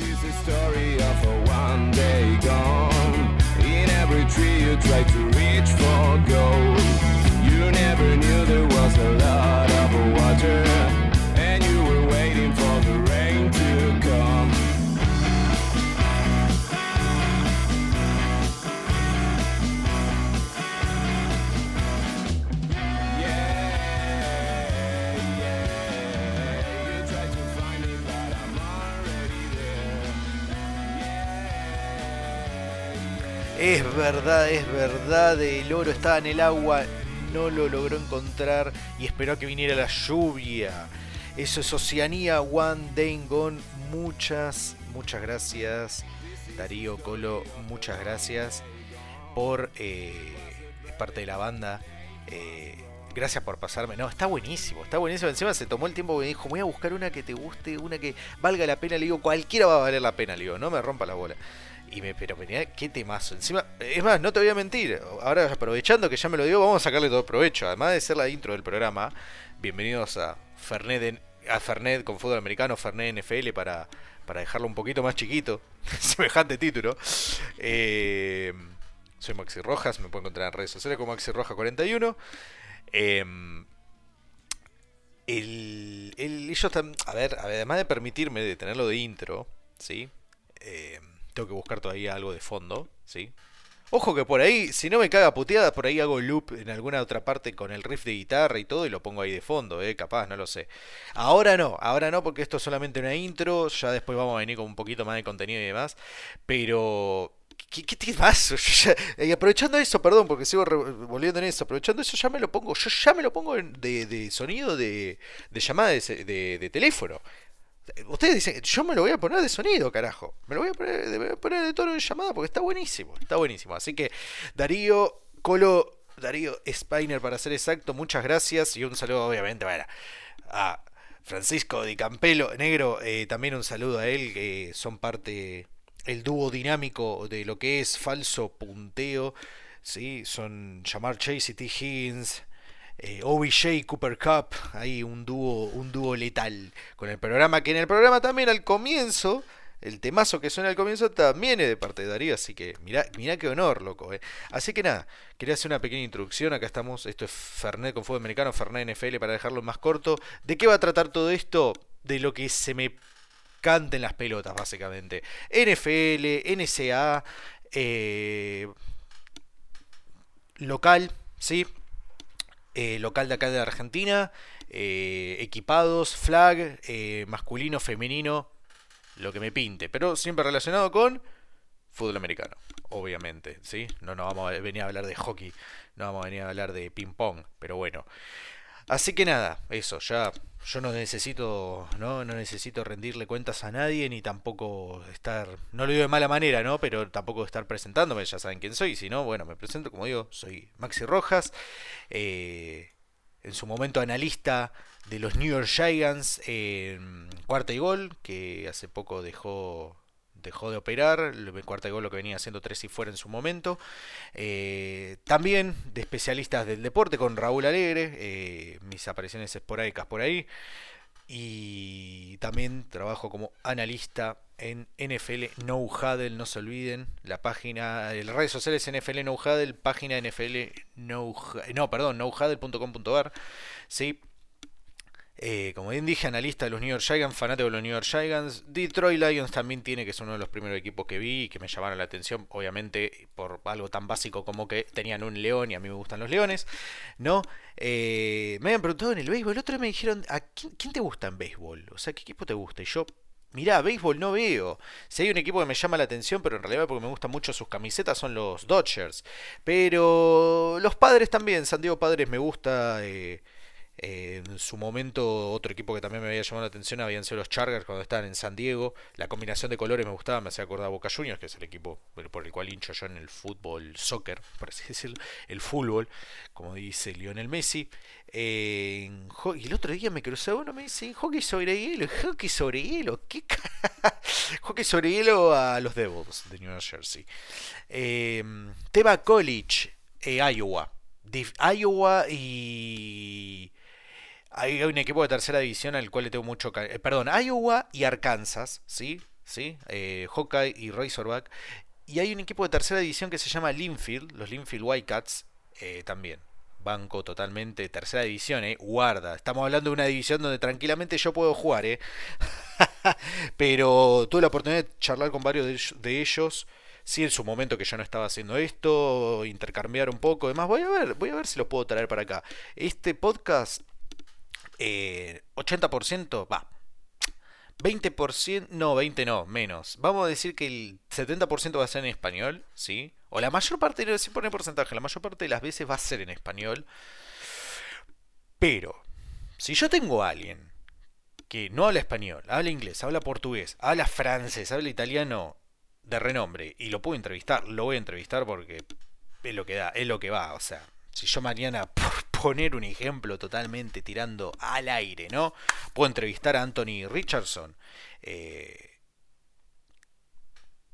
This is the story of a one day gone. In every tree you try to reach for gold. Es verdad, es verdad, el oro estaba en el agua, no lo logró encontrar y esperó a que viniera la lluvia. Eso es Oceanía One Day Gone. Muchas, muchas gracias. Darío Colo, muchas gracias por eh, parte de la banda. eh, gracias por pasarme. No, está buenísimo, está buenísimo. Encima se tomó el tiempo y me dijo, voy a buscar una que te guste, una que valga la pena. Le digo, cualquiera va a valer la pena. Le digo, no me rompa la bola. Y me, pero mirá, qué temazo. Encima, es más, no te voy a mentir. Ahora aprovechando que ya me lo digo, vamos a sacarle todo provecho. Además de ser la intro del programa, bienvenidos a Fernet, a Fernet con fútbol americano, Fernet NFL para, para dejarlo un poquito más chiquito. Semejante título. Eh, soy Maxi Rojas, me pueden encontrar en redes sociales como Maxi Roja 41. Em, el, el- ellos a ver, además de permitirme de tenerlo de intro, ¿sí? Em, tengo que buscar todavía algo de fondo, ¿sí? Ojo que por ahí, si no me caga puteada, por ahí hago loop en alguna otra parte con el riff de guitarra y todo y lo pongo ahí de fondo, eh, capaz, no lo sé. Ahora no, ahora no porque esto es solamente una intro, ya después vamos a venir con un poquito más de contenido y demás, pero... ¿Qué, qué ya- y aprovechando eso, perdón, porque sigo volviendo en eso, aprovechando eso ya me lo pongo, yo ya me lo pongo de, de sonido de, llamada de, de- de teléfono. Ustedes dicen, yo me lo voy a poner de sonido, carajo. Me lo voy a poner, me voy a poner de tono de llamada porque está buenísimo, está buenísimo. Así que Darío, Colo, Darío Spiner para ser exacto, muchas gracias y un saludo obviamente a Francisco Di Campelo, negro, eh, también un saludo a él, que son parte, el dúo dinámico de lo que es falso punteo, ¿sí? son Jamar Chase y T. Higgins, eh, OBJ Cooper Cup, ahí un dúo, un dúo letal con el programa, que en el programa también al comienzo, el temazo que suena al comienzo también es de parte de Darío, así que mirá, mirá qué honor, loco. eh. Así que nada, quería hacer una pequeña introducción, acá estamos, esto es Fernet con fútbol americano, Fernet NFL para dejarlo más corto. ¿De qué va a tratar todo esto? De lo que se me canten las pelotas, básicamente. NFL, NSA, eh, local, ¿sí? Eh, local de acá de Argentina, eh, equipados, flag, eh, masculino, femenino, lo que me pinte, pero siempre relacionado con fútbol americano, obviamente, ¿sí? No nos vamos a venir a hablar de hockey, no vamos a venir a hablar de ping pong, pero bueno. Así que nada, eso, ya yo no necesito, ¿no? No necesito rendirle cuentas a nadie ni tampoco estar, no lo digo de mala manera, ¿no? Pero tampoco estar presentándome, ya saben quién soy, si no, bueno, me presento, como digo, soy Maxi Rojas, eh, en su momento analista de los New York Giants en cuarta y gol, que hace poco dejó dejó de operar, y gol lo que venía haciendo tres y fuera en su momento. Eh, también de especialistas del deporte con Raúl Alegre, eh, mis apariciones esporádicas por ahí. Y también trabajo como analista en NFL No Huddle, no se olviden, la página, las redes sociales NFL No Huddle, página NFL No, no perdón, nohuddle.com.ar, sí, eh, como bien dije, analista de los New York Giants, fanático de los New York Giants. Detroit Lions también tiene, que es uno de los primeros equipos que vi y que me llamaron la atención, obviamente por algo tan básico como que tenían un león y a mí me gustan los leones, ¿no? Eh, me habían preguntado en el béisbol, el otro día me dijeron, ¿a quién, te gusta en béisbol? O sea, ¿qué equipo te gusta? Y yo, mirá, béisbol no veo. Si hay un equipo que me llama la atención, pero en realidad porque me gustan mucho sus camisetas, son los Dodgers. Pero los padres también, San Diego Padres me gusta. eh, eh, en su momento, otro equipo que también me había llamado la atención habían sido los Chargers cuando estaban en San Diego. La combinación de colores me gustaba, me hacía acordar a Boca Juniors, que es el equipo por el cual hincho yo en el fútbol, soccer, por así decirlo, el fútbol, como dice Lionel Messi. Eh, el otro día me crucé uno, me dice, hockey sobre hielo, hockey sobre hielo, ¿qué Hockey sobre hielo a los Devils de New Jersey. Eh, Teba College, eh, Iowa. Iowa y... Hay un equipo de tercera división al cual le tengo mucho cariño. Perdón, Iowa y Arkansas, ¿sí? ¿sí? Eh, Hawkeye y Razorback. Y hay un equipo de tercera división que se llama Linfield, los Linfield Whitecats, eh, también. Banco totalmente, tercera división, eh. Guarda, estamos hablando de una división donde tranquilamente yo puedo jugar, eh. Pero tuve la oportunidad de charlar con varios de ellos. Sí, en su momento que yo no estaba haciendo esto, intercambiar un poco, demás. Voy a ver, voy a ver si lo puedo traer para acá. Este podcast, 80% va, 20%, no, 20 no, menos. Vamos a decir que el 70% va a ser en español, ¿sí? O la mayor parte, sé poner porcentaje, la mayor parte de las veces va a ser en español. Pero, si yo tengo a alguien que no habla español, habla inglés, habla portugués, habla francés, habla italiano de renombre y lo puedo entrevistar, lo voy a entrevistar porque es lo que da, es lo que va, o sea, si yo mañana, poner un ejemplo totalmente tirando al aire, ¿no? Puedo entrevistar a Anthony Richardson. Eh,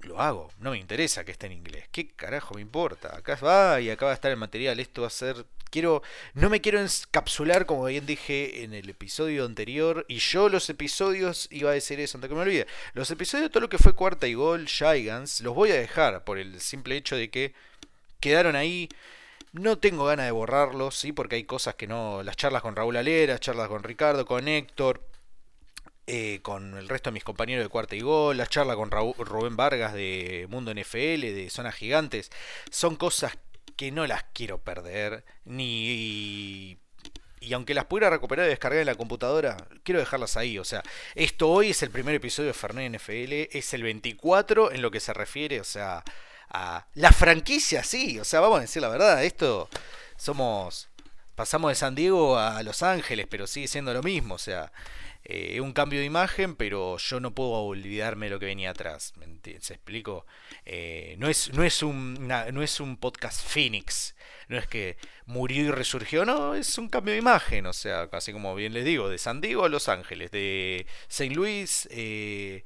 lo hago, no me interesa que esté en inglés. ¿Qué carajo me importa? Acá va y acá va a estar el material. Esto va a ser. Quiero. No me quiero encapsular, como bien dije en el episodio anterior. Y yo los episodios. Iba a decir eso antes que me olvide. Los episodios, todo lo que fue cuarta y gol, Gigants, los voy a dejar. Por el simple hecho de que quedaron ahí no tengo ganas de borrarlos, sí, porque hay cosas que no. Las charlas con Raúl Alera, charlas con Ricardo, con Héctor, eh, con el resto de mis compañeros de cuarta y gol, las charlas con Rubén Vargas de Mundo NFL, de Zonas Gigantes, son cosas que no las quiero perder, ni y aunque las pudiera recuperar y descargar en la computadora, quiero dejarlas ahí. O sea, esto hoy es el primer episodio de Fernet NFL, es el 24 en lo que se refiere, o sea, la franquicia, sí, o sea, vamos a decir la verdad, esto somos, pasamos de San Diego a Los Ángeles, pero sigue siendo lo mismo, o sea, es eh, un cambio de imagen, pero yo no puedo olvidarme lo que venía atrás, ¿me ¿se explico? Eh, no, es, no, es un, no es un podcast Phoenix, no es que murió y resurgió, no, es un cambio de imagen, o sea, casi como bien les digo, de San Diego a Los Ángeles, de Saint Louis... Eh,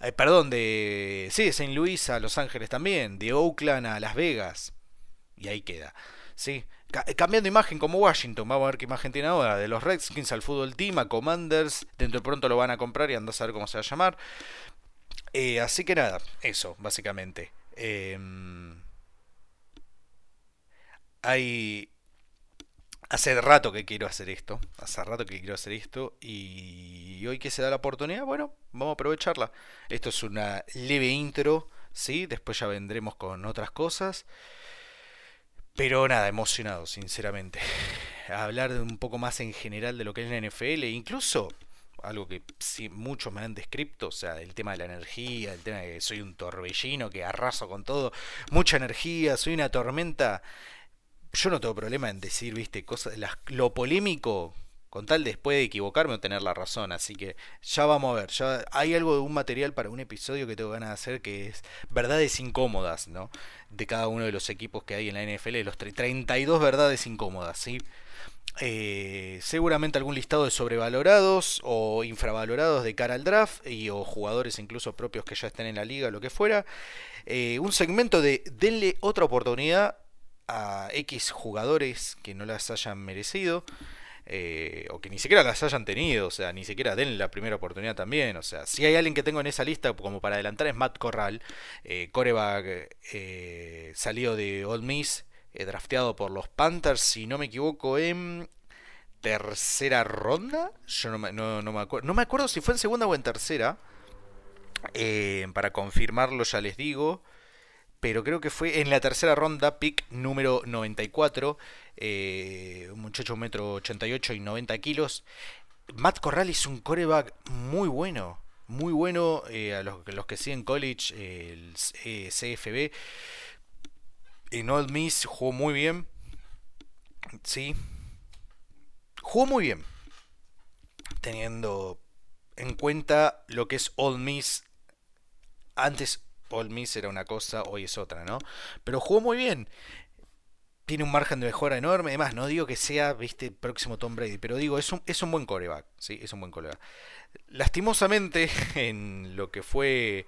eh, perdón, de. Sí, de St. Louis a Los Ángeles también. De Oakland a Las Vegas. Y ahí queda. Sí. Eh, cambiando imagen como Washington. Vamos a ver qué imagen tiene ahora. De los Redskins al Fútbol Team, a Commanders. Dentro de pronto lo van a comprar y anda a saber cómo se va a llamar. Eh, así que nada, eso, básicamente. Em, hay Hace rato que quiero hacer esto, hace rato que quiero hacer esto y hoy que se da la oportunidad, bueno, vamos a aprovecharla. Esto es una leve intro, ¿sí? Después ya vendremos con otras cosas. Pero nada, emocionado, sinceramente. hablar de un poco más en general de lo que es la NFL, incluso algo que sí, muchos me han descrito, o sea, el tema de la energía, el tema de que soy un torbellino, que arraso con todo, mucha energía, soy una tormenta yo no tengo problema en decir, viste, cosas, lo polémico, con tal después de equivocarme o tener la razón. Así que ya vamos a ver, hay algo de un material para un episodio que tengo ganas de hacer que es verdades incómodas, ¿no? De cada uno de los equipos que hay en la NFL, los 32 verdades incómodas, ¿sí? Eh, seguramente algún listado de sobrevalorados o infravalorados de cara al draft y o jugadores incluso propios que ya estén en la liga, lo que fuera. Eh, un segmento de denle otra oportunidad a X jugadores que no las hayan merecido. Eh, o que ni siquiera las hayan tenido, o sea, ni siquiera den la primera oportunidad también. O sea, si hay alguien que tengo en esa lista como para adelantar es Matt Corral, eh, coreback eh, salido de Old Miss, eh, drafteado por los Panthers, si no me equivoco, en tercera ronda. Yo no me, no, me acuerdo. No me acuerdo si fue en segunda o en tercera. para confirmarlo ya les digo pero creo que fue en la tercera ronda, pick número 94, eh, un muchacho un metro 88 y 90 kilos. Matt Corral es un coreback muy bueno, muy bueno eh, a los, los, que siguen college, el eh, CFB. En Old Miss jugó muy bien, sí, jugó muy bien, teniendo en cuenta lo que es Old Miss antes Paul Miss era una cosa, hoy es otra, ¿no? Pero jugó muy bien. Tiene un margen de mejora enorme. Además, no digo que sea, viste, próximo Tom Brady, pero digo, es un, es un buen coreback. Sí, es un buen coreback. Lastimosamente, en lo que fue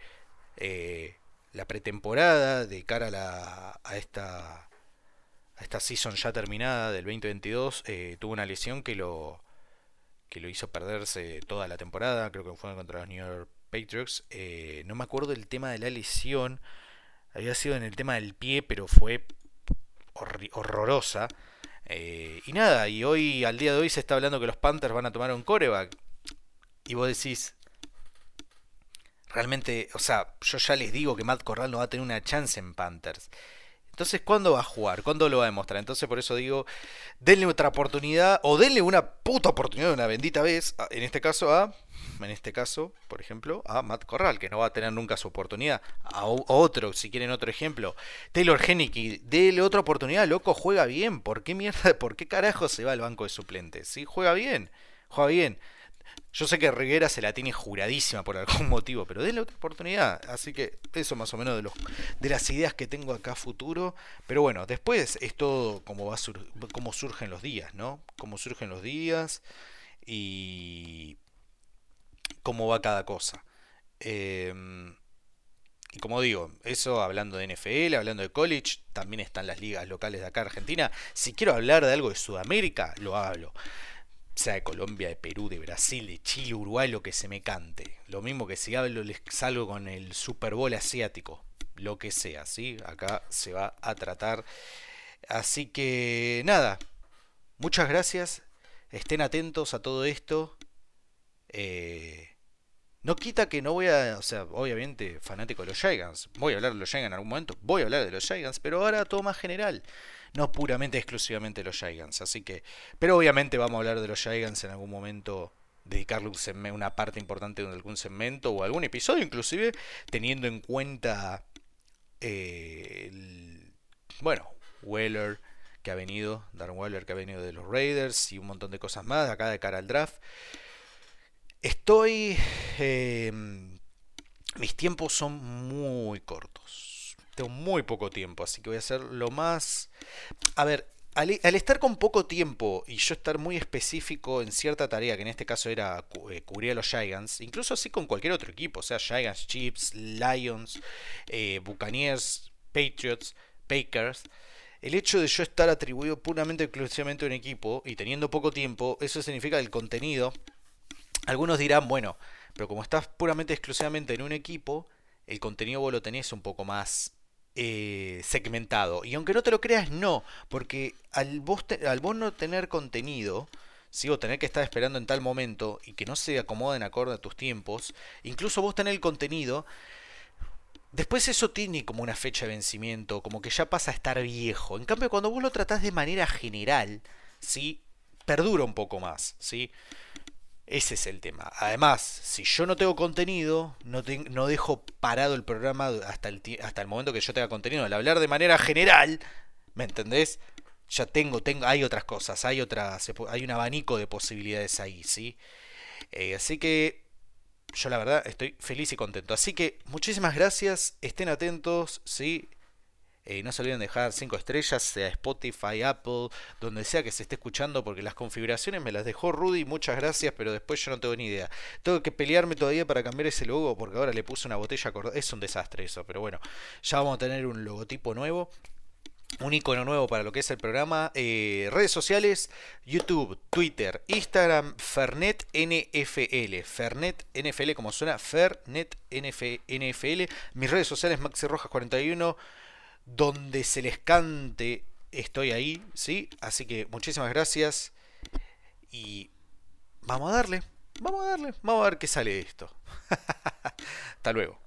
eh, la pretemporada de cara a, la, a esta a esta season ya terminada del 2022, eh, tuvo una lesión que lo que lo hizo perderse toda la temporada. Creo que fue contra los New York Patriots. Eh, no me acuerdo el tema de la lesión. Había sido en el tema del pie, pero fue horrorosa. Eh, y nada, y hoy, al día de hoy, se está hablando que los Panthers van a tomar un coreback. Y vos decís, realmente, o sea, yo ya les digo que Matt Corral no va a tener una chance en Panthers. Entonces, ¿cuándo va a jugar? ¿Cuándo lo va a demostrar? Entonces, por eso digo, denle otra oportunidad o denle una puta oportunidad una bendita vez, en este caso a, en este caso, por ejemplo, a Matt Corral, que no va a tener nunca su oportunidad. A, otro, si quieren otro ejemplo, Taylor Henneke, denle otra oportunidad, loco, juega bien. ¿Por qué mierda, por qué carajo se va al banco de suplentes? Sí, juega bien, juega bien. Yo sé que Rivera se la tiene juradísima por algún motivo, pero denle otra oportunidad. Así que eso más o menos de, los, de las ideas que tengo acá a futuro. Pero bueno, después es todo como, va surgen los días, ¿no? Cómo surgen los días y cómo va cada cosa. Em, y como digo, eso hablando de NFL, hablando de college, también están las ligas locales de acá Argentina. Si quiero hablar de algo de Sudamérica, lo hablo sea de Colombia, de Perú, de Brasil, de Chile, Uruguay, lo que se me cante. Lo mismo que si hablo, les salgo con el Super Bowl asiático, lo que sea, ¿sí? Acá se va a tratar. Así que nada, muchas gracias. Estén atentos a todo esto. Eh, no quita que no voy a, o sea, obviamente fanático de los Giants. Voy a hablar de los Giants en algún momento. Voy a hablar de los Giants, pero ahora todo más general no puramente exclusivamente los Giants. Así que, pero obviamente vamos a hablar de los Giants en algún momento, dedicarle una parte importante de algún segmento o algún episodio, inclusive teniendo en cuenta, eh, bueno, Weller que ha venido, Darren Weller que ha venido de los Raiders y un montón de cosas más acá de cara al draft. Estoy... Eh, mis tiempos son muy cortos tengo muy poco tiempo, así que voy a hacer lo más... A ver, al, estar con poco tiempo y yo estar muy específico en cierta tarea, que en este caso era eh, cubrir a los Giants, incluso así con cualquier otro equipo, o sea, Giants, Chiefs, Lions, eh, Buccaneers, Patriots, Packers, el hecho de yo estar atribuido puramente exclusivamente a un equipo y teniendo poco tiempo, eso significa el contenido. Algunos dirán, bueno, pero como estás puramente exclusivamente en un equipo, el contenido vos lo tenés un poco más eh, segmentado. Y aunque no te lo creas, no, porque al vos, al vos no tener contenido, si vos tener que estar esperando en tal momento y que no se acomoden acorde a tus tiempos, incluso vos tener el contenido, después eso tiene como una fecha de vencimiento, como que ya pasa a estar viejo. En cambio, cuando vos lo tratás de manera general, ¿sí? perdura un poco más. ¿sí? Ese es el tema. Además, si yo no tengo contenido, no, dejo parado el programa hasta el, momento que yo tenga contenido. Al hablar de manera general, ¿me entendés? Ya tengo, tengo, hay otras cosas, hay otras, hay un abanico de posibilidades ahí, ¿sí? Eh, así que yo la verdad estoy feliz y contento. Así que muchísimas gracias, estén atentos, ¿sí? Eh, no se olviden dejar 5 estrellas, sea Spotify, Apple, donde sea que se esté escuchando, porque las configuraciones me las dejó Rudy, muchas gracias, pero después yo no tengo ni idea. Tengo que pelearme todavía para cambiar ese logo, porque ahora le puse una botella Es un desastre eso, pero bueno, ya vamos a tener un logotipo nuevo un icono nuevo para lo que es el programa. Eh, redes sociales, YouTube, Twitter, Instagram, Fernet NFL. Fernet NFL, como suena, Fernet NFL. Mis redes sociales, Maxi Rojas 41 donde se les cante, estoy ahí, ¿sí? Así que muchísimas gracias y vamos a darle, vamos a darle, vamos a ver qué sale de esto. Hasta luego.